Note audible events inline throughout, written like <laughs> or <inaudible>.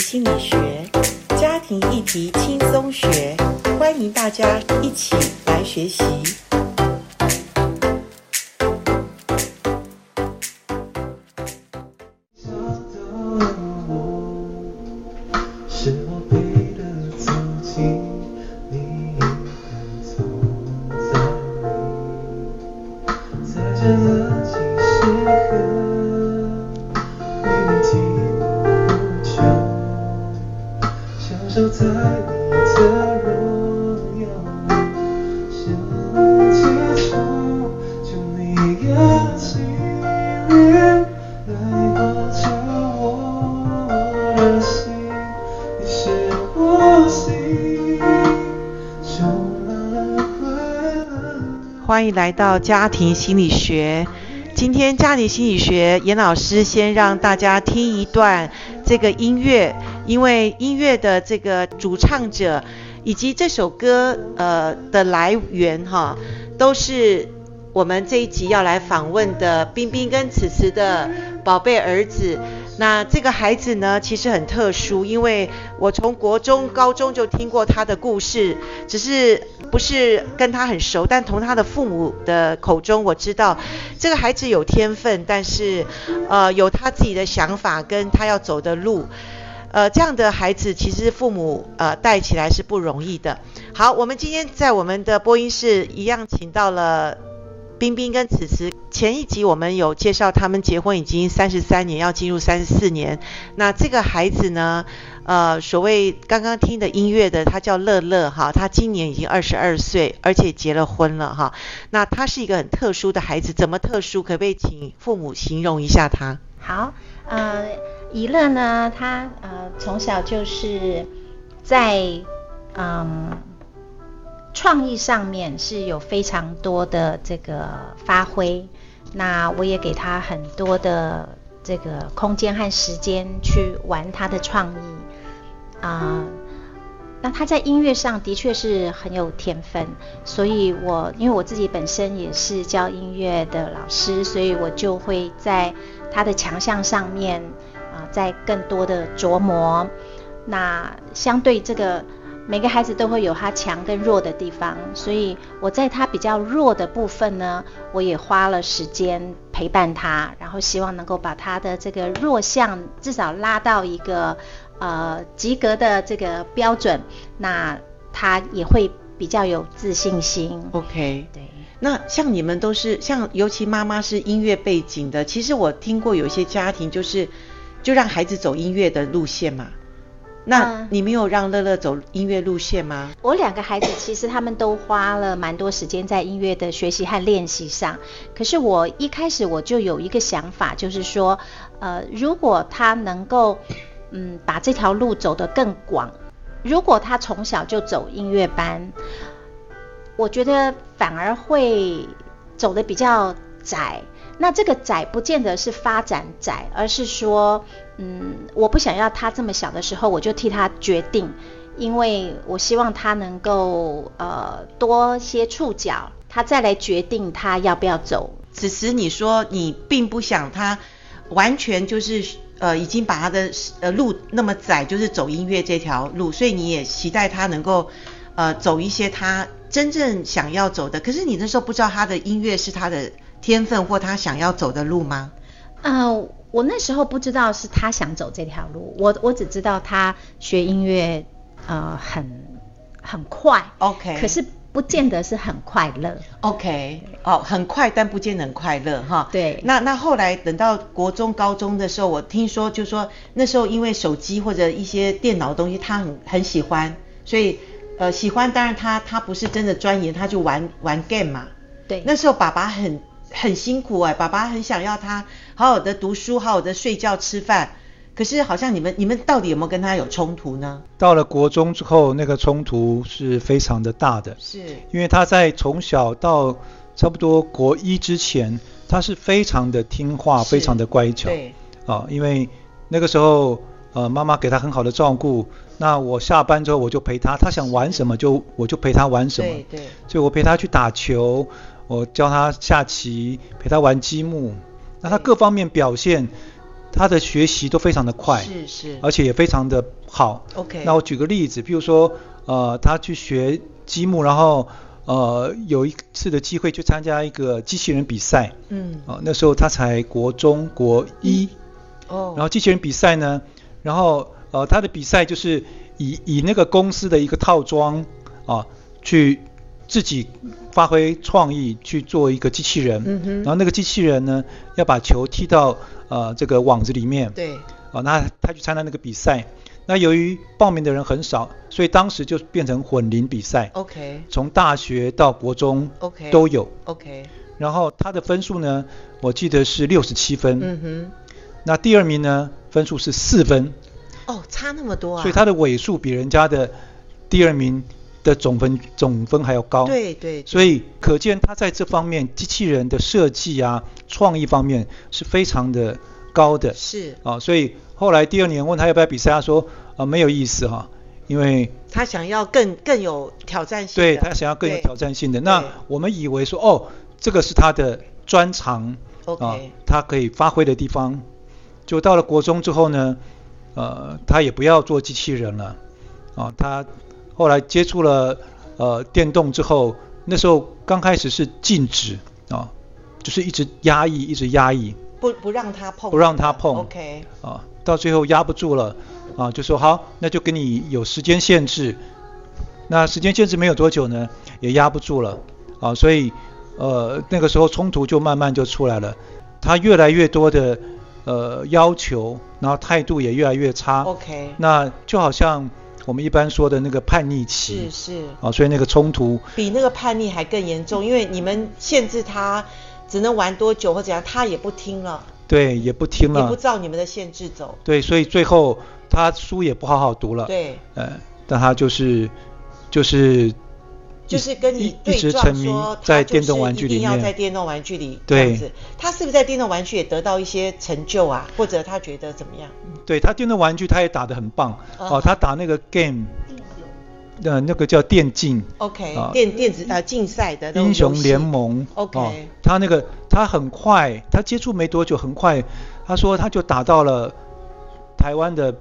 心理学，家庭议题轻松学，欢迎大家一起来学习。欢迎来到家庭心理学。今天家庭心理学，严老师先让大家听一段这个音乐，因为音乐的这个主唱者以及这首歌呃的来源哈，都是我们这一集要来访问的冰冰跟此慈的宝贝儿子。那这个孩子呢，其实很特殊，因为我从国中、高中就听过他的故事，只是不是跟他很熟，但从他的父母的口中我知道，这个孩子有天分，但是呃有他自己的想法跟他要走的路，呃这样的孩子其实父母呃带起来是不容易的。好，我们今天在我们的播音室一样请到了。冰冰跟慈慈，前一集我们有介绍，他们结婚已经三十三年，要进入三十四年。那这个孩子呢，呃，所谓刚刚听的音乐的，他叫乐乐哈，他今年已经二十二岁，而且结了婚了哈。那他是一个很特殊的孩子，怎么特殊？可不可以请父母形容一下他？好，呃，怡乐呢，他呃从小就是在嗯。创意上面是有非常多的这个发挥，那我也给他很多的这个空间和时间去玩他的创意啊、那他在音乐上的确是很有天分，所以我因为我自己本身也是教音乐的老师，所以我就会在他的强项上面啊、呃，在更多的琢磨。那相对这个。每个孩子都会有他强跟弱的地方，所以我在他比较弱的部分呢，我也花了时间陪伴他，然后希望能够把他的这个弱项至少拉到一个呃及格的这个标准，那他也会比较有自信心。OK，对。那像你们都是像，尤其妈妈是音乐背景的，其实我听过有些家庭就是就让孩子走音乐的路线嘛。那你没有让乐乐走音乐路线吗？我两个孩子其实他们都花了蛮多时间在音乐的学习和练习上。可是我一开始我就有一个想法，就是说，呃，如果他能够，嗯，把这条路走得更广，如果他从小就走音乐班，我觉得反而会走得比较窄。那这个窄不见得是发展窄，而是说，嗯，我不想要他这么小的时候我就替他决定，因为我希望他能够呃多些触角，他再来决定他要不要走。此时你说你并不想他完全就是呃已经把他的呃路那么窄，就是走音乐这条路，所以你也期待他能够呃走一些他真正想要走的。可是你那时候不知道他的音乐是他的。天分或他想要走的路吗？呃，我那时候不知道是他想走这条路，我我只知道他学音乐呃很很快，OK，可是不见得是很快乐，OK，哦，很快但不见得很快乐哈。对，那那后来等到国中高中的时候，我听说就说那时候因为手机或者一些电脑的东西他很很喜欢，所以呃喜欢，当然他他不是真的钻研，他就玩玩 game 嘛。对，那时候爸爸很。很辛苦哎，爸爸很想要他好好的读书，好好的睡觉吃饭。可是好像你们你们到底有没有跟他有冲突呢？到了国中之后，那个冲突是非常的大的。是，因为他在从小到差不多国一之前，他是非常的听话，非常的乖巧。对。啊，因为那个时候呃妈妈给他很好的照顾，那我下班之后我就陪他，他想玩什么就我就陪他玩什么。对对。所以我陪他去打球。我教他下棋，陪他玩积木，那他各方面表现，他的学习都非常的快，是是，而且也非常的好。OK，那我举个例子，比如说，呃，他去学积木，然后呃有一次的机会去参加一个机器人比赛，嗯，啊、呃，那时候他才国中国一，哦，然后机器人比赛呢，然后呃他的比赛就是以以那个公司的一个套装啊、呃、去。自己发挥创意去做一个机器人，然后那个机器人呢，要把球踢到呃这个网子里面，对，啊，那他去参加那个比赛，那由于报名的人很少，所以当时就变成混龄比赛，OK，从大学到国中，OK，都有，OK，然后他的分数呢，我记得是六十七分，嗯哼，那第二名呢，分数是四分，哦，差那么多啊，所以他的尾数比人家的第二名。的总分总分还要高，对对，所以可见他在这方面机器人的设计啊、创意方面是非常的高的。是啊，所以后来第二年问他要不要比赛，他说啊没有意思哈，因为他想要更更有挑战性。对，他想要更有挑战性的。那我们以为说哦，这个是他的专长啊，他可以发挥的地方。就到了国中之后呢，呃，他也不要做机器人了啊，他。后来接触了呃电动之后，那时候刚开始是禁止啊，就是一直压抑，一直压抑，不不让他碰，不让他碰，OK，啊，到最后压不住了啊，就说好，那就给你有时间限制。那时间限制没有多久呢，也压不住了啊，所以呃那个时候冲突就慢慢就出来了，他越来越多的呃要求，然后态度也越来越差，OK，那就好像。我们一般说的那个叛逆期是是啊，所以那个冲突比那个叛逆还更严重，因为你们限制他只能玩多久或怎样，他也不听了。对，也不听了，也不照你们的限制走。对，所以最后他书也不好好读了。对，呃，但他就是就是就是跟你一直沉迷在电动玩具里面，一定要在电动玩具里对这样子。他是不是在电动玩具也得到一些成就啊？或者他觉得怎么样？对，他电动玩具他也打得很棒。哦、呃，他打那个 game，呃，那个叫电竞。OK，、呃、电电子呃竞赛的英雄联盟。OK，、呃、他那个他很快，他接触没多久，很快，他说他就打到了台湾的。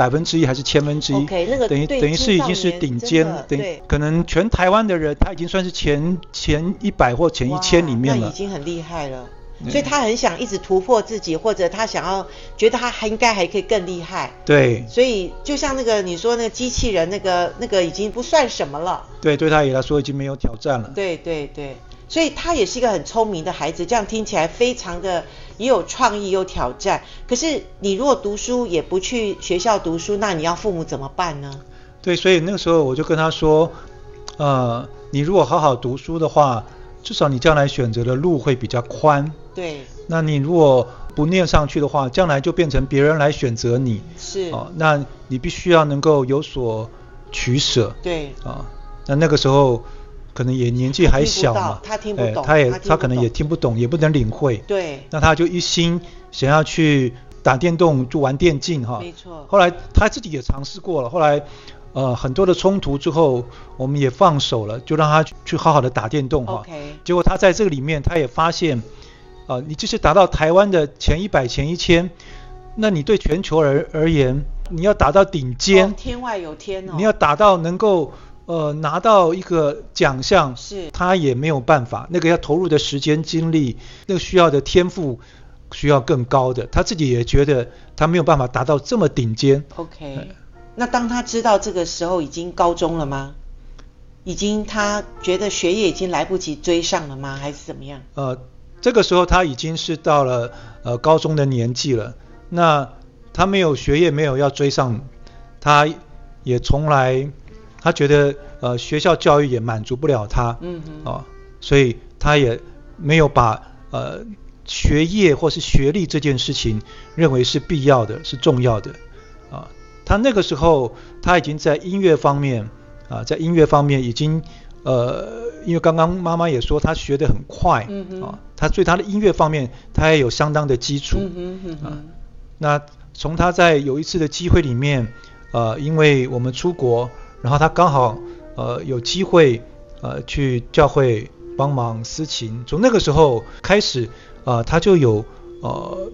百分之一还是千分之一？OK，那个等于等于是已经是顶尖，等于可能全台湾的人他已经算是前前一百或前一千里面了。已经很厉害了，所以他很想一直突破自己，或者他想要觉得他还应该还可以更厉害。对。所以就像那个你说那个机器人，那个那个已经不算什么了。对，对他也来说已经没有挑战了。对对对，所以他也是一个很聪明的孩子，这样听起来非常的。也有创意，有挑战。可是你如果读书也不去学校读书，那你要父母怎么办呢？对，所以那个时候我就跟他说，呃，你如果好好读书的话，至少你将来选择的路会比较宽。对。那你如果不念上去的话，将来就变成别人来选择你。是。哦、呃，那你必须要能够有所取舍。对。啊、呃，那那个时候。可能也年纪还小嘛，他听不懂，他也他可能也听不懂，也不能领会。对。那他就一心想要去打电动，就玩电竞哈。没错。后来他自己也尝试过了，后来呃很多的冲突之后，我们也放手了，就让他去好好的打电动哈。OK。结果他在这个里面，他也发现，啊、呃，你就是达到台湾的前一百、前一千，那你对全球而而言，你要达到顶尖、哦，天外有天哦。你要达到能够。呃，拿到一个奖项，是他也没有办法，那个要投入的时间精力，那个需要的天赋需要更高的，他自己也觉得他没有办法达到这么顶尖。OK，、嗯、那当他知道这个时候已经高中了吗？已经他觉得学业已经来不及追上了吗？还是怎么样？呃，这个时候他已经是到了呃高中的年纪了，那他没有学业没有要追上，他也从来。他觉得呃学校教育也满足不了他，嗯嗯，哦，所以他也没有把呃学业或是学历这件事情认为是必要的，是重要的，啊，他那个时候他已经在音乐方面啊，在音乐方面已经呃，因为刚刚妈妈也说他学得很快，嗯嗯，啊，他对他的音乐方面他也有相当的基础，嗯嗯嗯，啊，那从他在有一次的机会里面，呃，因为我们出国。然后他刚好呃有机会呃去教会帮忙司琴，从那个时候开始呃他就有呃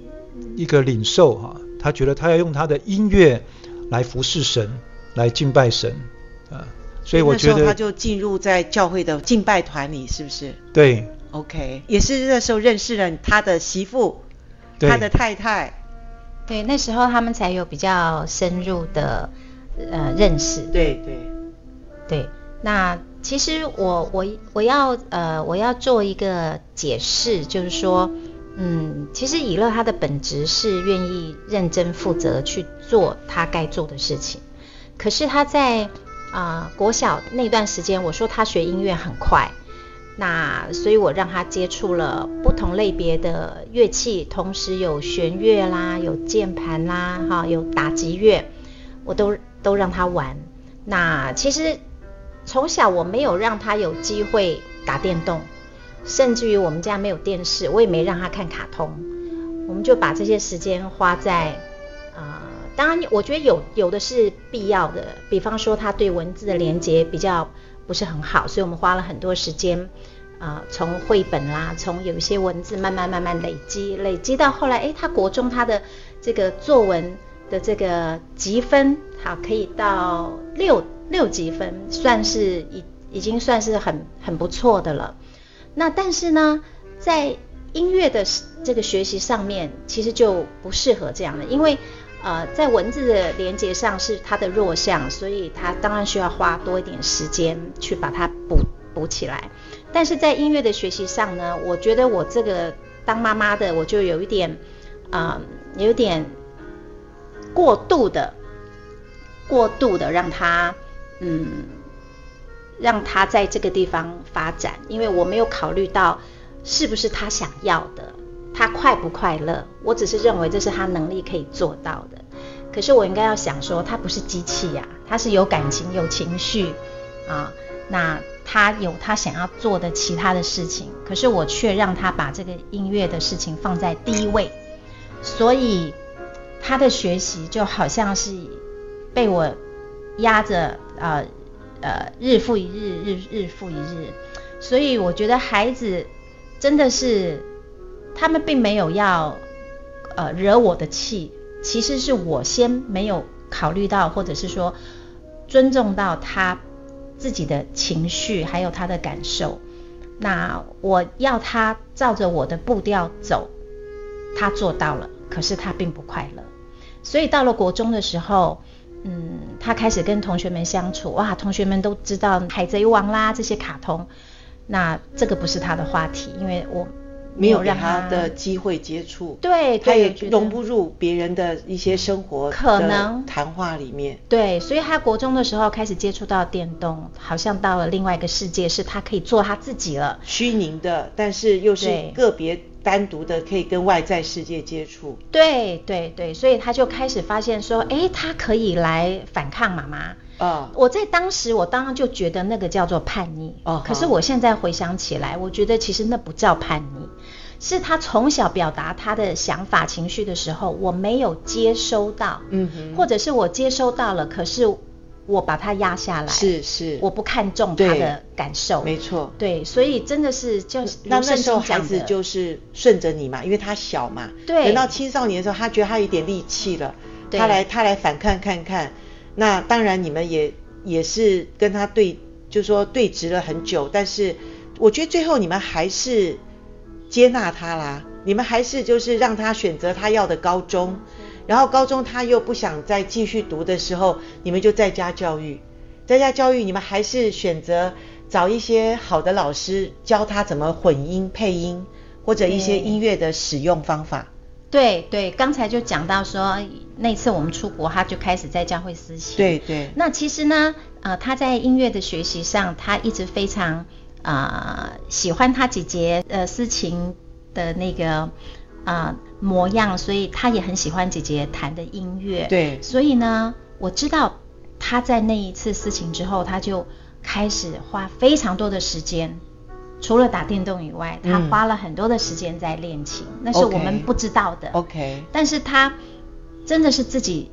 一个领受哈，他觉得他要用他的音乐来服侍神，来敬拜神啊，所以我觉得他就进入在教会的敬拜团里，是不是？对，OK，也是那时候认识了他的媳妇，对。他的太太，对，那时候他们才有比较深入的呃认识。对对对，那其实我我我要呃我要做一个解释，就是说。嗯，其实以乐他的本质是愿意认真负责去做他该做的事情。可是他在啊、呃、国小那段时间，我说他学音乐很快，那所以我让他接触了不同类别的乐器，同时有弦乐啦，有键盘啦，哈，有打击乐，我都都让他玩。那其实从小我没有让他有机会打电动。甚至于我们家没有电视，我也没让他看卡通，我们就把这些时间花在，呃，当然我觉得有有的是必要的，比方说他对文字的连接比较不是很好，所以我们花了很多时间，呃，从绘本啦，从有一些文字慢慢慢慢累积，累积到后来，诶，他国中他的这个作文的这个级分，好，可以到六六级分，算是已已经算是很很不错的了。那但是呢，在音乐的这个学习上面，其实就不适合这样的，因为呃，在文字的连接上是他的弱项，所以他当然需要花多一点时间去把它补补起来。但是在音乐的学习上呢，我觉得我这个当妈妈的，我就有一点啊、有点过度的，过度的让他嗯。让他在这个地方发展，因为我没有考虑到是不是他想要的，他快不快乐。我只是认为这是他能力可以做到的。可是我应该要想说，他不是机器呀，他是有感情、有情绪啊。那他有他想要做的其他的事情，可是我却让他把这个音乐的事情放在第一位，所以他的学习就好像是被我压着啊。呃，日复一日，日日复一日，所以我觉得孩子真的是，他们并没有要呃惹我的气，其实是我先没有考虑到，或者是说尊重到他自己的情绪，还有他的感受。那我要他照着我的步调走，他做到了，可是他并不快乐。所以到了国中的时候。嗯，他开始跟同学们相处，哇，同学们都知道《海贼王》啦这些卡通，那这个不是他的话题，因为我没有让他，的机会接触，对，他也融不入别人的一些生活可能谈话里面，对，所以他国中的时候开始接触到电动，好像到了另外一个世界，是他可以做他自己了，虚拟的，但是又是个别。单独的可以跟外在世界接触，对对对，所以他就开始发现说，哎，他可以来反抗妈妈。啊、哦，我在当时我当然就觉得那个叫做叛逆。哦，可是我现在回想起来，我觉得其实那不叫叛逆，是他从小表达他的想法情绪的时候，我没有接收到。嗯哼，或者是我接收到了，可是。我把它压下来，是是，我不看重他的感受，没错，对，所以真的是就是那那时候孩子就是顺着你嘛，因为他小嘛，对，等到青少年的时候，他觉得他有点力气了，他来他来反抗看看，那当然你们也也是跟他对，就是说对峙了很久，但是我觉得最后你们还是接纳他啦，你们还是就是让他选择他要的高中。然后高中他又不想再继续读的时候，你们就在家教育，在家教育你们还是选择找一些好的老师教他怎么混音配音，或者一些音乐的使用方法。对对，刚才就讲到说那次我们出国，他就开始在教会私琴。对对。那其实呢，呃，他在音乐的学习上，他一直非常啊、呃、喜欢他姐姐呃思琴的那个啊。呃模样，所以他也很喜欢姐姐弹的音乐。对，所以呢，我知道他在那一次事情之后，他就开始花非常多的时间，除了打电动以外，他花了很多的时间在练琴，嗯，那是我们不知道的。OK，但是他真的是自己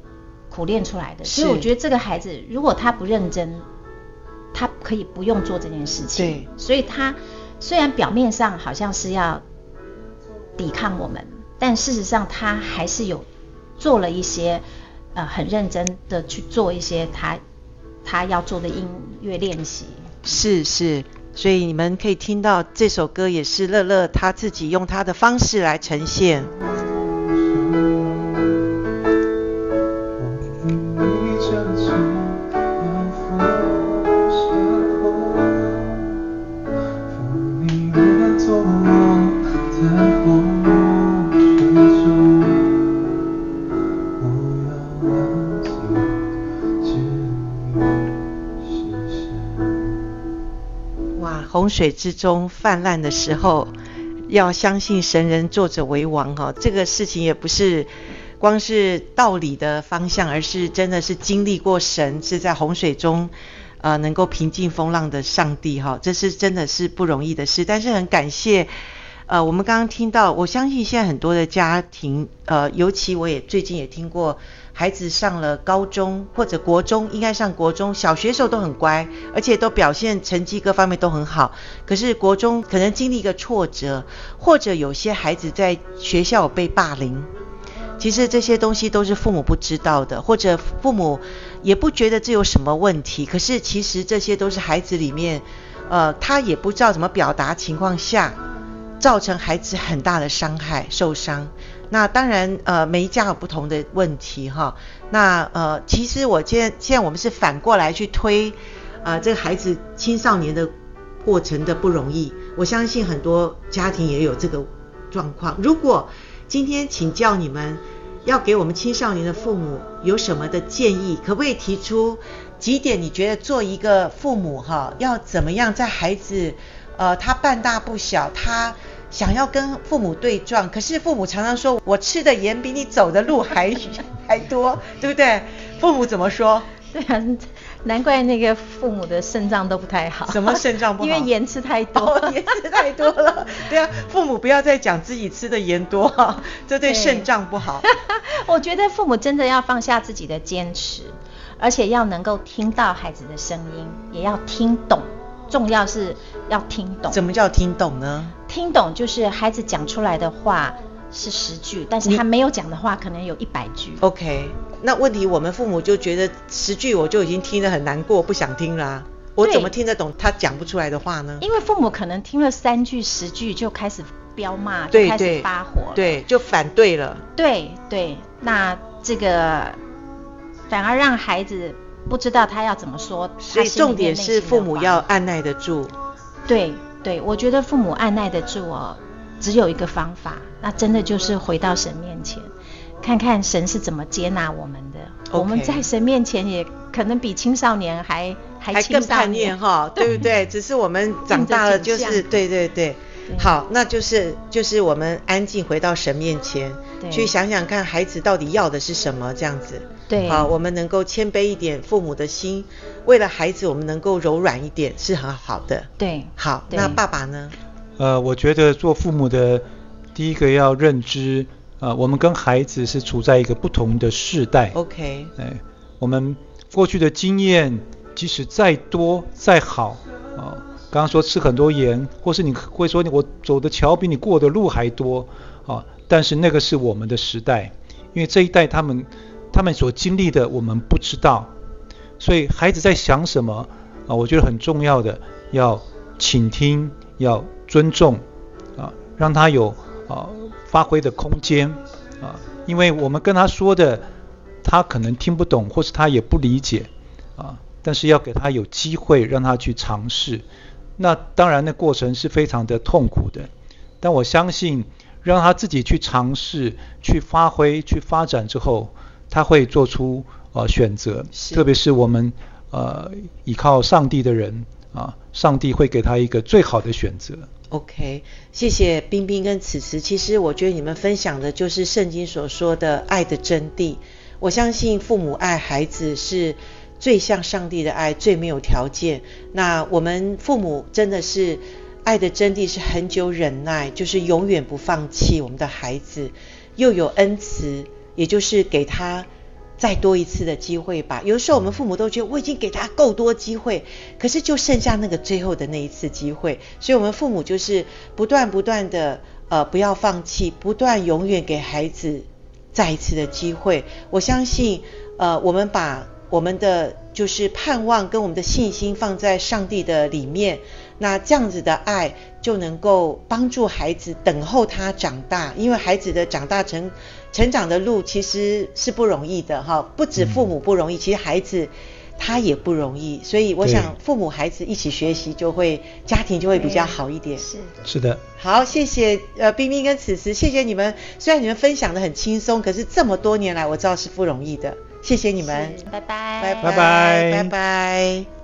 苦练出来的。所以我觉得这个孩子，如果他不认真，他可以不用做这件事情。对，所以他虽然表面上好像是要抵抗我们。但事实上他还是有做了一些呃很认真的去做一些他他要做的音乐练习。是是，所以你们可以听到这首歌也是乐乐他自己用他的方式来呈现。哇洪水之中泛滥的时候，要相信神人作者为王哈，这个事情也不是光是道理的方向，而是真的是经历过神是在洪水中，呃，能够平静风浪的上帝哈，这是真的是不容易的事，但是很感谢。呃，我们刚刚听到，我相信现在很多的家庭，呃，尤其我也最近也听过，孩子上了高中或者国中，应该上国中小学时候都很乖，而且都表现成绩各方面都很好。可是国中可能经历一个挫折，或者有些孩子在学校被霸凌，其实这些东西都是父母不知道的，或者父母也不觉得这有什么问题。可是其实这些都是孩子里面，呃，他也不知道怎么表达情况下。造成孩子很大的伤害、受伤。那当然，呃，每一家有不同的问题哈。那呃，其实我现现在我们是反过来去推，呃，这个孩子青少年的过程的不容易。我相信很多家庭也有这个状况。如果今天请教你们，要给我们青少年的父母有什么的建议，可不可以提出几点？你觉得做一个父母哈，要怎么样在孩子，呃，他半大不小，他。想要跟父母对撞，可是父母常常说：“我吃的盐比你走的路还 <laughs> 还多，对不对？”父母怎么说？对啊，难怪那个父母的肾脏都不太好。什么肾脏不好？因为盐吃太多，<laughs> 哦，盐吃太多了。对啊，父母不要再讲自己吃的盐多，这对肾脏不好。<laughs> 我觉得父母真的要放下自己的坚持，而且要能够听到孩子的声音，也要听懂。重要是要听懂。怎么叫听懂呢？听懂就是孩子讲出来的话是十句，但是他没有讲的话可能有一百句。OK，那问题我们父母就觉得十句我就已经听得很难过，不想听啦、啊。我怎么听得懂他讲不出来的话呢？因为父母可能听了三句、十句就开始飙骂，就开始发火，对，就反对了。对对，那这个反而让孩子。不知道他要怎么说，所以重点是父母要按耐得住。对对，我觉得父母按耐得住哦，只有一个方法，那真的就是回到神面前，看看神是怎么接纳我们的。Okay. 我们在神面前也可能比青少年还还，还更叛逆哈，对不对？<laughs> 只是我们长大了就是对对对。好，那就是就是我们安静回到神面前，去想想看孩子到底要的是什么，这样子。对，好，我们能够谦卑一点，父母的心，为了孩子，我们能够柔软一点，是很好的。对，好，那爸爸呢？呃，我觉得做父母的，第一个要认知，呃，我们跟孩子是处在一个不同的世代。OK，哎，我们过去的经验，即使再多再好，啊、呃，刚刚说吃很多盐，或是你会说我走的桥比你过的路还多，啊、但是那个是我们的时代，因为这一代他们。他们所经历的我们不知道，所以孩子在想什么啊？我觉得很重要的要倾听，要尊重啊，让他有啊发挥的空间啊。因为我们跟他说的，他可能听不懂，或是他也不理解啊。但是要给他有机会，让他去尝试。那当然，那过程是非常的痛苦的。但我相信，让他自己去尝试、去发挥、去发展之后。他会做出呃选择，特别是我们呃依靠上帝的人啊，上帝会给他一个最好的选择。OK，谢谢冰冰跟慈慈。其实我觉得你们分享的就是圣经所说的爱的真谛。我相信父母爱孩子是最像上帝的爱，最没有条件。那我们父母真的是爱的真谛是恒久忍耐，就是永远不放弃我们的孩子，又有恩慈。也就是给他再多一次的机会吧。有的时候我们父母都觉得我已经给他够多机会，可是就剩下那个最后的那一次机会。所以，我们父母就是不断不断的呃不要放弃，不断永远给孩子再一次的机会。我相信，呃，我们把我们的就是盼望跟我们的信心放在上帝的里面，那这样子的爱就能够帮助孩子等候他长大，因为孩子的长大成成长的路其实是不容易的哈，不止父母不容易，嗯、其实孩子。他也不容易，所以我想父母孩子一起学习，就会家庭就会比较好一点。是的，是的。好，谢谢呃冰冰跟此时，谢谢你们。虽然你们分享的很轻松，可是这么多年来我知道是不容易的。谢谢你们，拜拜，拜拜，拜拜。拜拜。